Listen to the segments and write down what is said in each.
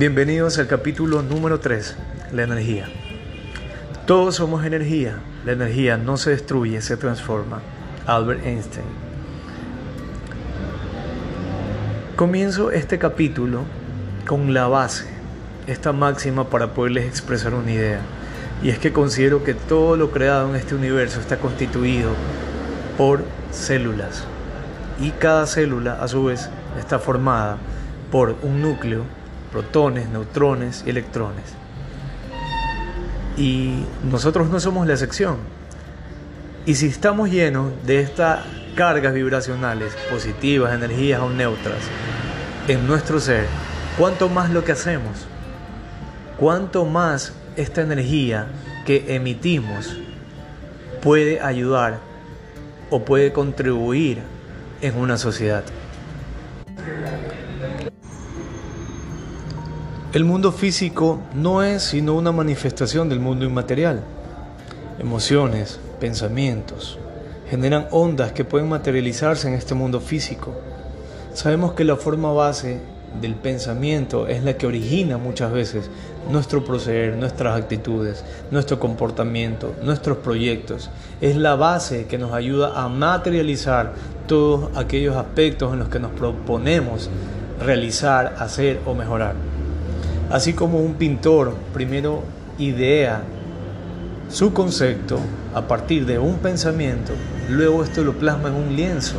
Bienvenidos al capítulo número 3, la energía. Todos somos energía, la energía no se destruye, se transforma. Albert Einstein. Comienzo este capítulo con la base, esta máxima para poderles expresar una idea. Y es que considero que todo lo creado en este universo está constituido por células. Y cada célula a su vez está formada por un núcleo protones, neutrones y electrones. Y nosotros no somos la excepción. Y si estamos llenos de estas cargas vibracionales, positivas, energías o neutras, en nuestro ser, ¿cuánto más lo que hacemos? ¿Cuánto más esta energía que emitimos puede ayudar o puede contribuir en una sociedad? El mundo físico no es sino una manifestación del mundo inmaterial. Emociones, pensamientos, generan ondas que pueden materializarse en este mundo físico. Sabemos que la forma base del pensamiento es la que origina muchas veces nuestro proceder, nuestras actitudes, nuestro comportamiento, nuestros proyectos. Es la base que nos ayuda a materializar todos aquellos aspectos en los que nos proponemos realizar, hacer o mejorar. Así como un pintor primero idea su concepto a partir de un pensamiento, luego esto lo plasma en un lienzo.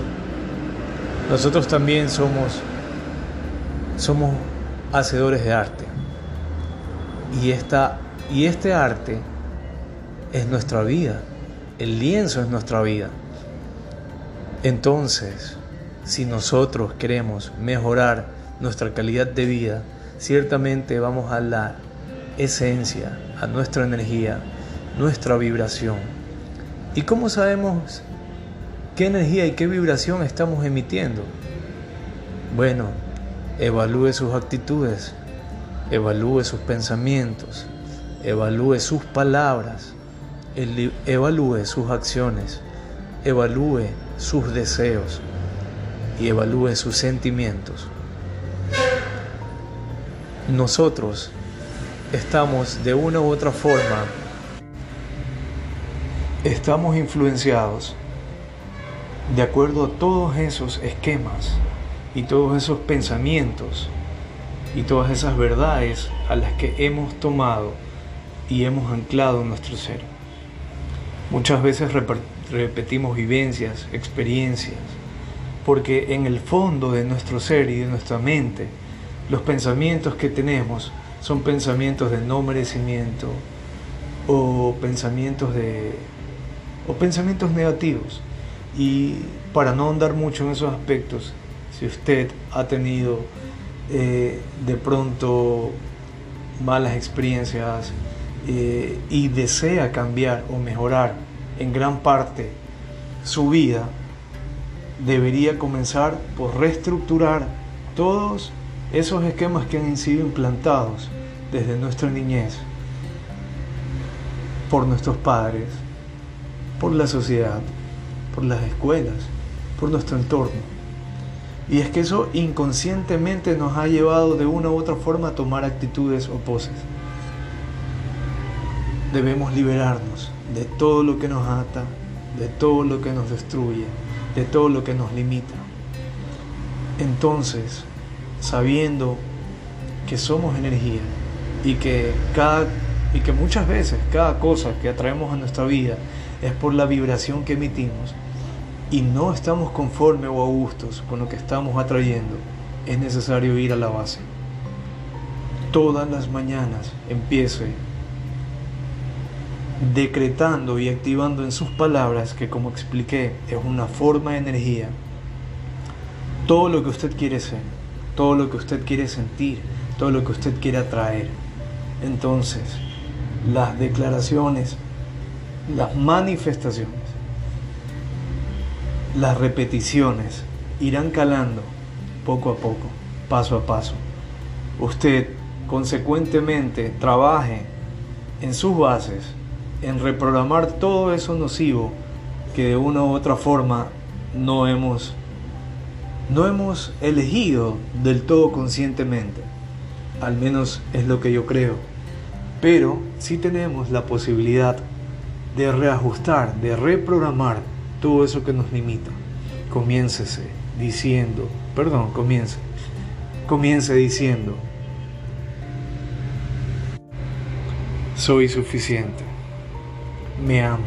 Nosotros también somos, somos hacedores de arte. Y, esta, y este arte es nuestra vida. El lienzo es nuestra vida. Entonces, si nosotros queremos mejorar nuestra calidad de vida, ciertamente vamos a la esencia, a nuestra energía, nuestra vibración. ¿Y cómo sabemos qué energía y qué vibración estamos emitiendo? Bueno, evalúe sus actitudes, evalúe sus pensamientos, evalúe sus palabras, evalúe sus acciones, evalúe sus deseos y evalúe sus sentimientos nosotros estamos de una u otra forma, estamos influenciados de acuerdo a todos esos esquemas y todos esos pensamientos y todas esas verdades a las que hemos tomado y hemos anclado nuestro ser. Muchas veces repetimos vivencias, experiencias, porque en el fondo de nuestro ser y de nuestra mente los pensamientos que tenemos son pensamientos de no merecimiento o pensamientos de o pensamientos negativos. Y para no andar mucho en esos aspectos si usted ha tenido eh, de pronto malas experiencias eh, y desea cambiar o mejorar en gran parte su vida debería comenzar por reestructurar todos esos esquemas que han sido implantados desde nuestra niñez por nuestros padres, por la sociedad, por las escuelas, por nuestro entorno. Y es que eso inconscientemente nos ha llevado de una u otra forma a tomar actitudes o poses. Debemos liberarnos de todo lo que nos ata, de todo lo que nos destruye, de todo lo que nos limita. Entonces, sabiendo que somos energía y que, cada, y que muchas veces cada cosa que atraemos a nuestra vida es por la vibración que emitimos y no estamos conformes o a gustos con lo que estamos atrayendo, es necesario ir a la base. Todas las mañanas empiece decretando y activando en sus palabras, que como expliqué es una forma de energía, todo lo que usted quiere ser todo lo que usted quiere sentir, todo lo que usted quiere atraer. Entonces, las declaraciones, las manifestaciones, las repeticiones irán calando poco a poco, paso a paso. Usted consecuentemente trabaje en sus bases, en reprogramar todo eso nocivo que de una u otra forma no hemos no hemos elegido del todo conscientemente. Al menos es lo que yo creo. Pero sí tenemos la posibilidad de reajustar, de reprogramar todo eso que nos limita. Comiéncese diciendo, perdón, comience. Comience diciendo, soy suficiente, me amo,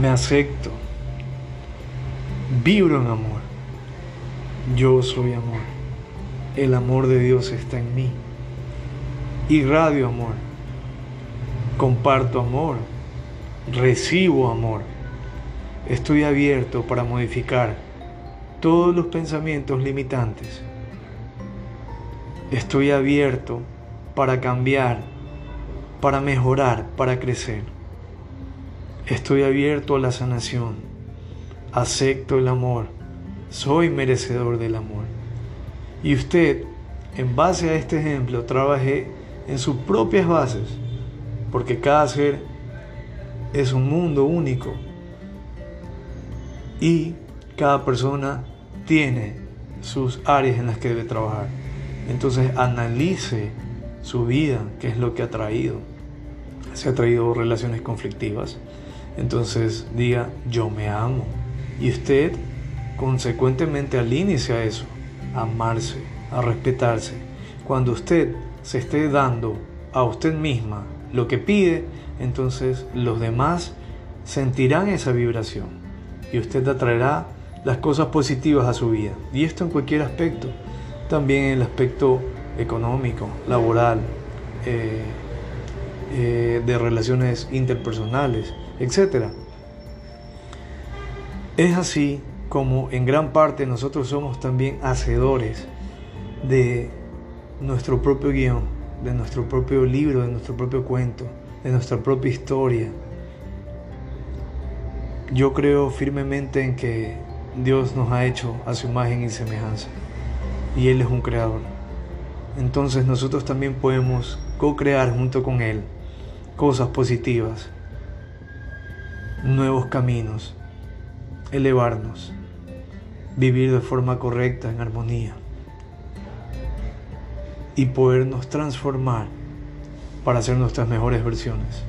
me acepto, vibro en amor, yo soy amor, el amor de Dios está en mí, irradio amor, comparto amor, recibo amor, estoy abierto para modificar todos los pensamientos limitantes, estoy abierto para cambiar, para mejorar, para crecer. Estoy abierto a la sanación, acepto el amor, soy merecedor del amor. Y usted, en base a este ejemplo, trabaje en sus propias bases, porque cada ser es un mundo único y cada persona tiene sus áreas en las que debe trabajar. Entonces analice su vida, qué es lo que ha traído. Se ha traído relaciones conflictivas. Entonces diga, yo me amo. Y usted consecuentemente alíñese a eso, a amarse, a respetarse. Cuando usted se esté dando a usted misma lo que pide, entonces los demás sentirán esa vibración y usted atraerá las cosas positivas a su vida. Y esto en cualquier aspecto, también en el aspecto económico, laboral, eh, eh, de relaciones interpersonales, etc. Es así como en gran parte nosotros somos también hacedores de nuestro propio guion, de nuestro propio libro, de nuestro propio cuento, de nuestra propia historia. Yo creo firmemente en que Dios nos ha hecho a su imagen y semejanza y Él es un creador. Entonces nosotros también podemos co-crear junto con Él cosas positivas, nuevos caminos, elevarnos, vivir de forma correcta, en armonía y podernos transformar para ser nuestras mejores versiones.